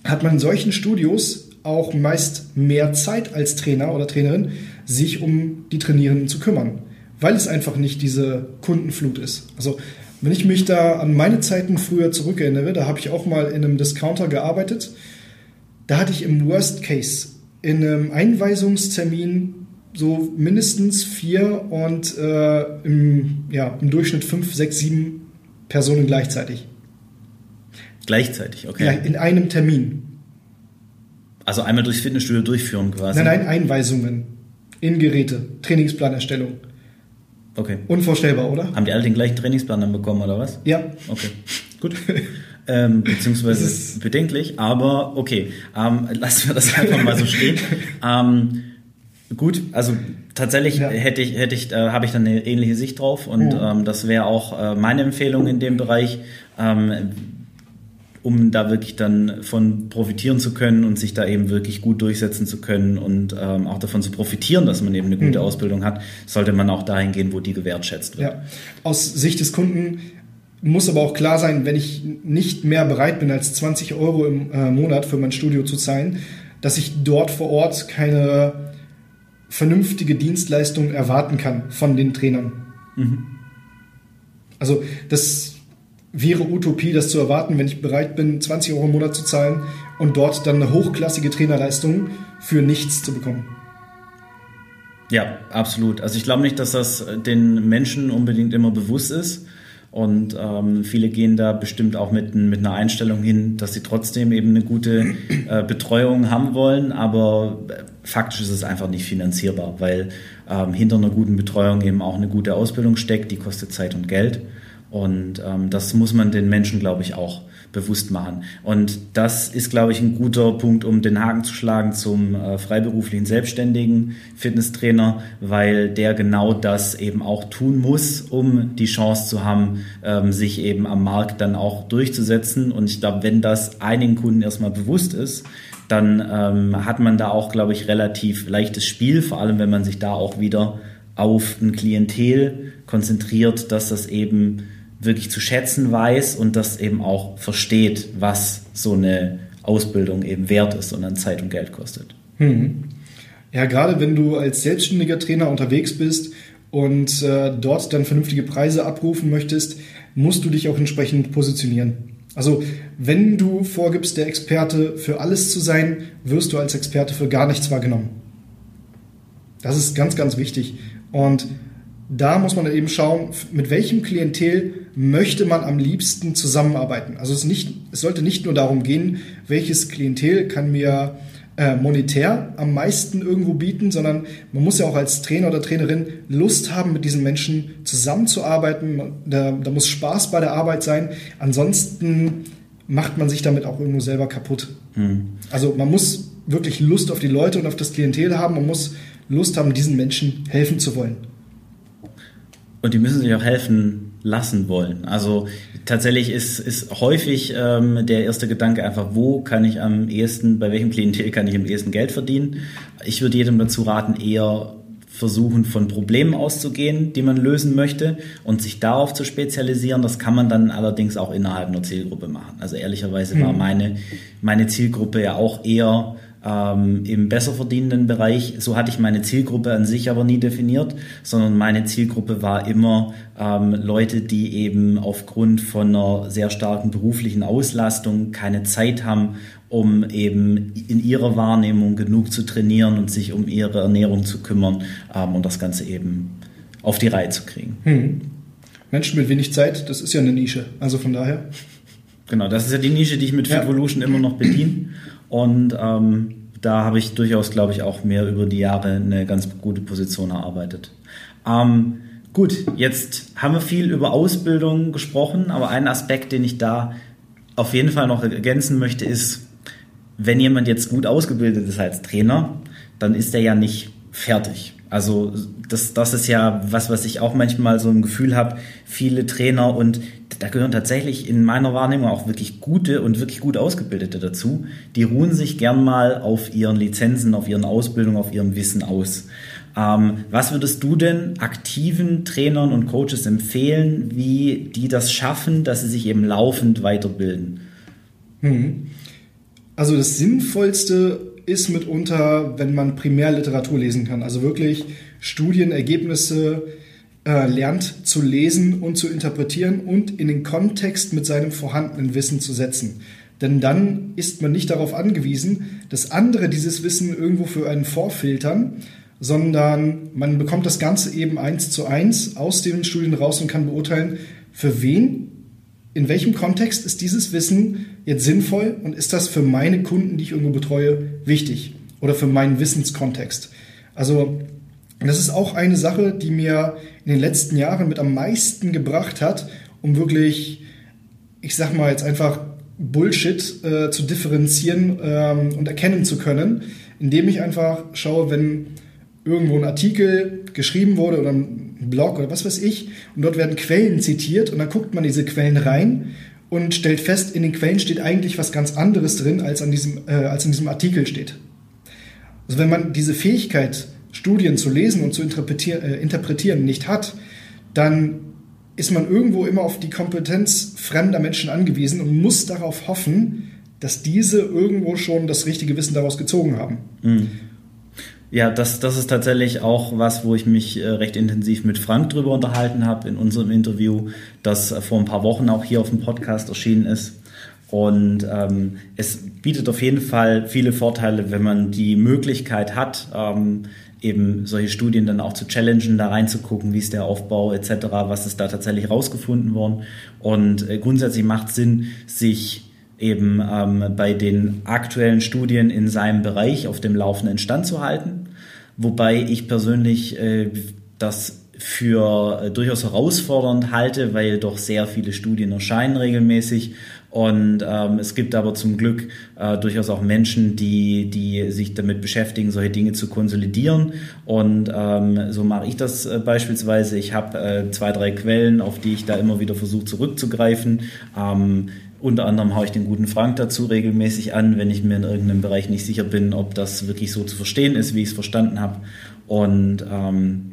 hat man in solchen Studios auch meist mehr Zeit als Trainer oder Trainerin, sich um die Trainierenden zu kümmern, weil es einfach nicht diese Kundenflut ist. Also wenn ich mich da an meine Zeiten früher zurückerinnere, da habe ich auch mal in einem Discounter gearbeitet. Da hatte ich im Worst Case in einem Einweisungstermin so mindestens vier und äh, im, ja, im Durchschnitt fünf, sechs, sieben Personen gleichzeitig. Gleichzeitig, okay. Ja, in einem Termin. Also einmal durchs Fitnessstudio durchführen quasi? Nein, nein, Einweisungen in Geräte, Trainingsplanerstellung. Okay. Unvorstellbar, oder? Haben die alle den gleichen Trainingsplan dann bekommen, oder was? Ja. Okay, gut. ähm, beziehungsweise bedenklich, aber okay. Ähm, lassen wir das einfach mal so stehen. ähm, Gut, also tatsächlich ja. hätte ich, hätte ich, äh, habe ich dann eine ähnliche Sicht drauf und ja. ähm, das wäre auch äh, meine Empfehlung in dem Bereich, ähm, um da wirklich dann von profitieren zu können und sich da eben wirklich gut durchsetzen zu können und ähm, auch davon zu profitieren, dass man eben eine gute mhm. Ausbildung hat, sollte man auch dahin gehen, wo die gewertschätzt wird. Ja. Aus Sicht des Kunden muss aber auch klar sein, wenn ich nicht mehr bereit bin, als 20 Euro im äh, Monat für mein Studio zu zahlen, dass ich dort vor Ort keine vernünftige Dienstleistungen erwarten kann von den Trainern. Mhm. Also das wäre Utopie, das zu erwarten, wenn ich bereit bin, 20 Euro im Monat zu zahlen und dort dann eine hochklassige Trainerleistung für nichts zu bekommen. Ja, absolut. Also ich glaube nicht, dass das den Menschen unbedingt immer bewusst ist. Und ähm, viele gehen da bestimmt auch mit, mit einer Einstellung hin, dass sie trotzdem eben eine gute äh, Betreuung haben wollen, aber äh, faktisch ist es einfach nicht finanzierbar, weil ähm, hinter einer guten Betreuung eben auch eine gute Ausbildung steckt, die kostet Zeit und Geld. Und ähm, das muss man den Menschen, glaube ich, auch bewusst machen. Und das ist, glaube ich, ein guter Punkt, um den Haken zu schlagen zum äh, freiberuflichen selbstständigen Fitnesstrainer, weil der genau das eben auch tun muss, um die Chance zu haben, ähm, sich eben am Markt dann auch durchzusetzen. Und ich glaube, wenn das einigen Kunden erstmal bewusst ist, dann ähm, hat man da auch, glaube ich, relativ leichtes Spiel, vor allem wenn man sich da auch wieder auf ein Klientel konzentriert, dass das eben wirklich zu schätzen weiß und das eben auch versteht, was so eine Ausbildung eben wert ist und an Zeit und Geld kostet. Hm. Ja, gerade wenn du als selbstständiger Trainer unterwegs bist und äh, dort dann vernünftige Preise abrufen möchtest, musst du dich auch entsprechend positionieren. Also wenn du vorgibst, der Experte für alles zu sein, wirst du als Experte für gar nichts wahrgenommen. Das ist ganz, ganz wichtig. Und da muss man eben schauen, mit welchem Klientel möchte man am liebsten zusammenarbeiten. Also es, nicht, es sollte nicht nur darum gehen, welches Klientel kann mir äh, monetär am meisten irgendwo bieten, sondern man muss ja auch als Trainer oder Trainerin Lust haben, mit diesen Menschen zusammenzuarbeiten. Da, da muss Spaß bei der Arbeit sein. Ansonsten macht man sich damit auch irgendwo selber kaputt. Mhm. Also man muss wirklich Lust auf die Leute und auf das Klientel haben. Man muss Lust haben, diesen Menschen helfen zu wollen. Und die müssen sich auch helfen lassen wollen. Also tatsächlich ist, ist häufig ähm, der erste Gedanke einfach, wo kann ich am ehesten, bei welchem Klientel kann ich am ehesten Geld verdienen? Ich würde jedem dazu raten, eher versuchen, von Problemen auszugehen, die man lösen möchte und sich darauf zu spezialisieren. Das kann man dann allerdings auch innerhalb einer Zielgruppe machen. Also ehrlicherweise war mhm. meine, meine Zielgruppe ja auch eher ähm, im besser verdienenden Bereich. So hatte ich meine Zielgruppe an sich aber nie definiert, sondern meine Zielgruppe war immer ähm, Leute, die eben aufgrund von einer sehr starken beruflichen Auslastung keine Zeit haben, um eben in ihrer Wahrnehmung genug zu trainieren und sich um ihre Ernährung zu kümmern ähm, und das Ganze eben auf die Reihe zu kriegen. Hm. Menschen mit wenig Zeit, das ist ja eine Nische. Also von daher. Genau, das ist ja die Nische, die ich mit ja. Fitvolution immer noch bediene. Und ähm, da habe ich durchaus, glaube ich, auch mehr über die Jahre eine ganz gute Position erarbeitet. Ähm, gut, jetzt haben wir viel über Ausbildung gesprochen, aber ein Aspekt, den ich da auf jeden Fall noch ergänzen möchte, ist, wenn jemand jetzt gut ausgebildet ist als Trainer, dann ist er ja nicht fertig. Also das, das ist ja was, was ich auch manchmal so ein Gefühl habe, viele Trainer und da gehören tatsächlich in meiner Wahrnehmung auch wirklich gute und wirklich gut ausgebildete dazu. Die ruhen sich gern mal auf ihren Lizenzen, auf ihren Ausbildungen, auf ihrem Wissen aus. Ähm, was würdest du denn aktiven Trainern und Coaches empfehlen, wie die das schaffen, dass sie sich eben laufend weiterbilden? Hm. Also das Sinnvollste ist mitunter, wenn man Primärliteratur lesen kann. Also wirklich Studienergebnisse äh, lernt zu lesen und zu interpretieren und in den Kontext mit seinem vorhandenen Wissen zu setzen. Denn dann ist man nicht darauf angewiesen, dass andere dieses Wissen irgendwo für einen vorfiltern, sondern man bekommt das Ganze eben eins zu eins aus den Studien raus und kann beurteilen, für wen, in welchem Kontext ist dieses Wissen jetzt sinnvoll und ist das für meine Kunden, die ich irgendwo betreue, wichtig oder für meinen Wissenskontext. Also das ist auch eine Sache, die mir in den letzten Jahren mit am meisten gebracht hat, um wirklich, ich sag mal jetzt einfach Bullshit äh, zu differenzieren ähm, und erkennen zu können, indem ich einfach schaue, wenn irgendwo ein Artikel geschrieben wurde oder ein Blog oder was weiß ich und dort werden Quellen zitiert und dann guckt man diese Quellen rein und stellt fest, in den Quellen steht eigentlich was ganz anderes drin, als, an diesem, äh, als in diesem Artikel steht. Also wenn man diese Fähigkeit Studien zu lesen und zu interpretieren, äh, interpretieren nicht hat, dann ist man irgendwo immer auf die Kompetenz fremder Menschen angewiesen und muss darauf hoffen, dass diese irgendwo schon das richtige Wissen daraus gezogen haben. Mhm. Ja, das, das ist tatsächlich auch was, wo ich mich äh, recht intensiv mit Frank drüber unterhalten habe in unserem Interview, das äh, vor ein paar Wochen auch hier auf dem Podcast erschienen ist. Und ähm, es bietet auf jeden Fall viele Vorteile, wenn man die Möglichkeit hat, ähm, eben solche Studien dann auch zu challengen, da reinzugucken, wie ist der Aufbau etc., was ist da tatsächlich rausgefunden worden. Und äh, grundsätzlich macht es Sinn, sich eben ähm, bei den aktuellen Studien in seinem Bereich auf dem laufenden Stand zu halten. Wobei ich persönlich äh, das für äh, durchaus herausfordernd halte, weil doch sehr viele Studien erscheinen regelmäßig und ähm, es gibt aber zum Glück äh, durchaus auch Menschen, die, die sich damit beschäftigen, solche Dinge zu konsolidieren. Und ähm, so mache ich das äh, beispielsweise. Ich habe äh, zwei, drei Quellen, auf die ich da immer wieder versuche zurückzugreifen. Ähm, unter anderem haue ich den guten Frank dazu regelmäßig an, wenn ich mir in irgendeinem Bereich nicht sicher bin, ob das wirklich so zu verstehen ist, wie ich es verstanden habe. Und ähm,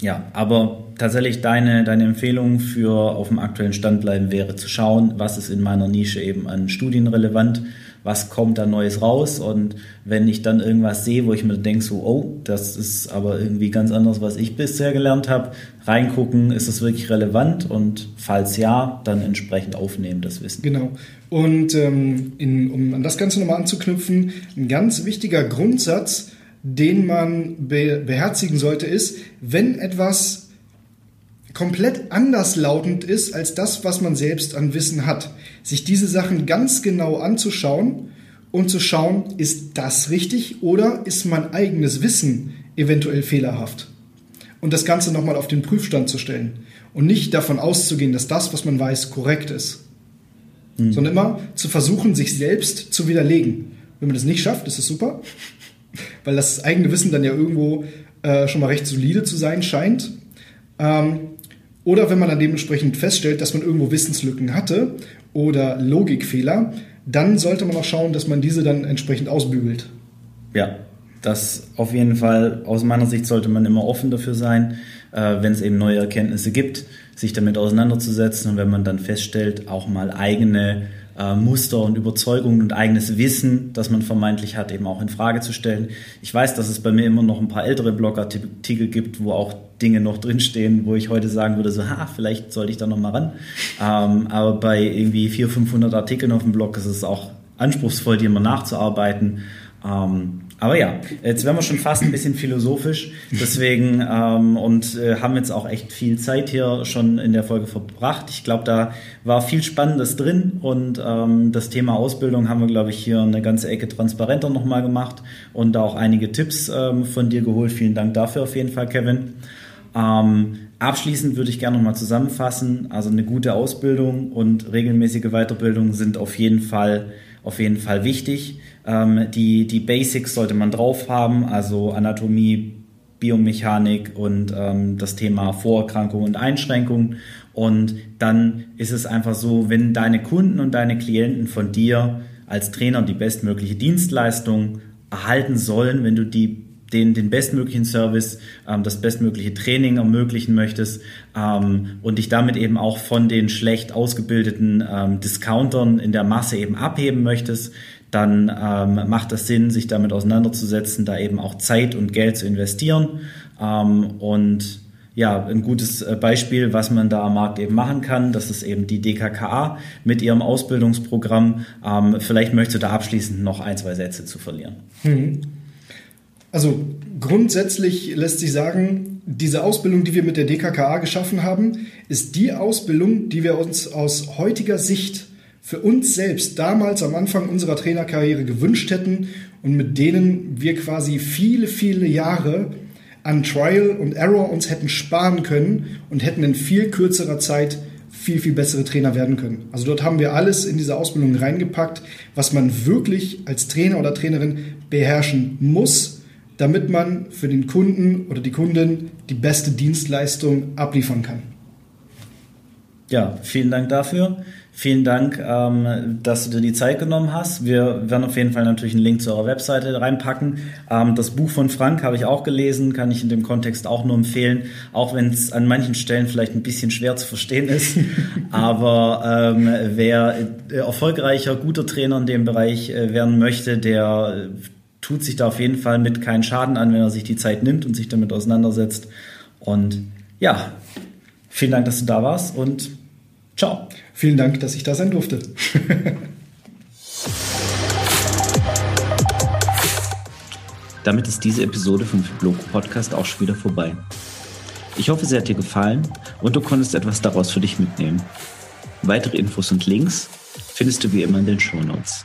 ja, aber tatsächlich deine, deine Empfehlung für auf dem aktuellen Stand bleiben wäre zu schauen, was ist in meiner Nische eben an Studien relevant, was kommt da Neues raus und wenn ich dann irgendwas sehe, wo ich mir denke, so, oh, das ist aber irgendwie ganz anders, was ich bisher gelernt habe, reingucken, ist das wirklich relevant und falls ja, dann entsprechend aufnehmen, das Wissen. Genau. Und ähm, in, um an das Ganze nochmal anzuknüpfen, ein ganz wichtiger Grundsatz, den man be beherzigen sollte, ist, wenn etwas komplett anders lautend ist als das, was man selbst an Wissen hat, sich diese Sachen ganz genau anzuschauen und zu schauen, ist das richtig oder ist mein eigenes Wissen eventuell fehlerhaft? Und das Ganze nochmal auf den Prüfstand zu stellen und nicht davon auszugehen, dass das, was man weiß, korrekt ist, mhm. sondern immer zu versuchen, sich selbst zu widerlegen. Wenn man das nicht schafft, ist es super, weil das eigene Wissen dann ja irgendwo äh, schon mal recht solide zu sein scheint. Ähm, oder wenn man dann dementsprechend feststellt, dass man irgendwo Wissenslücken hatte oder Logikfehler, dann sollte man auch schauen, dass man diese dann entsprechend ausbügelt. Ja, das auf jeden Fall, aus meiner Sicht sollte man immer offen dafür sein, äh, wenn es eben neue Erkenntnisse gibt, sich damit auseinanderzusetzen und wenn man dann feststellt, auch mal eigene äh, Muster und Überzeugungen und eigenes Wissen, das man vermeintlich hat, eben auch in Frage zu stellen. Ich weiß, dass es bei mir immer noch ein paar ältere Blogartikel gibt, wo auch Dinge noch drinstehen, wo ich heute sagen würde, so, ha, vielleicht sollte ich da noch mal ran. Ähm, aber bei irgendwie 400, 500 Artikeln auf dem Blog ist es auch anspruchsvoll, die immer nachzuarbeiten. Ähm, aber ja, jetzt werden wir schon fast ein bisschen philosophisch, deswegen ähm, und äh, haben jetzt auch echt viel Zeit hier schon in der Folge verbracht. Ich glaube, da war viel Spannendes drin und ähm, das Thema Ausbildung haben wir, glaube ich, hier eine ganze Ecke transparenter nochmal gemacht und da auch einige Tipps ähm, von dir geholt. Vielen Dank dafür auf jeden Fall, Kevin. Ähm, abschließend würde ich gerne nochmal zusammenfassen. Also eine gute Ausbildung und regelmäßige Weiterbildung sind auf jeden Fall auf jeden Fall wichtig. Ähm, die, die Basics sollte man drauf haben, also Anatomie, Biomechanik und ähm, das Thema Vorerkrankungen und Einschränkungen. Und dann ist es einfach so, wenn deine Kunden und deine Klienten von dir als Trainer die bestmögliche Dienstleistung erhalten sollen, wenn du die den, den bestmöglichen Service, ähm, das bestmögliche Training ermöglichen möchtest ähm, und dich damit eben auch von den schlecht ausgebildeten ähm, Discountern in der Masse eben abheben möchtest, dann ähm, macht es Sinn, sich damit auseinanderzusetzen, da eben auch Zeit und Geld zu investieren ähm, und ja, ein gutes äh, Beispiel, was man da am Markt eben machen kann, das ist eben die DKKA mit ihrem Ausbildungsprogramm. Ähm, vielleicht möchtest du da abschließend noch ein, zwei Sätze zu verlieren. Mhm. Also grundsätzlich lässt sich sagen, diese Ausbildung, die wir mit der DKKA geschaffen haben, ist die Ausbildung, die wir uns aus heutiger Sicht für uns selbst damals am Anfang unserer Trainerkarriere gewünscht hätten und mit denen wir quasi viele, viele Jahre an Trial und Error uns hätten sparen können und hätten in viel kürzerer Zeit viel, viel bessere Trainer werden können. Also dort haben wir alles in diese Ausbildung reingepackt, was man wirklich als Trainer oder Trainerin beherrschen muss, damit man für den Kunden oder die Kundin die beste Dienstleistung abliefern kann. Ja, vielen Dank dafür. Vielen Dank, ähm, dass du dir die Zeit genommen hast. Wir werden auf jeden Fall natürlich einen Link zu eurer Webseite reinpacken. Ähm, das Buch von Frank habe ich auch gelesen, kann ich in dem Kontext auch nur empfehlen, auch wenn es an manchen Stellen vielleicht ein bisschen schwer zu verstehen ist. Aber ähm, wer erfolgreicher, guter Trainer in dem Bereich äh, werden möchte, der tut sich da auf jeden Fall mit keinen Schaden an, wenn er sich die Zeit nimmt und sich damit auseinandersetzt. Und ja, vielen Dank, dass du da warst und ciao. Vielen Dank, dass ich da sein durfte. Damit ist diese Episode vom Fibloco Podcast auch schon wieder vorbei. Ich hoffe, sie hat dir gefallen und du konntest etwas daraus für dich mitnehmen. Weitere Infos und Links findest du wie immer in den Show Notes.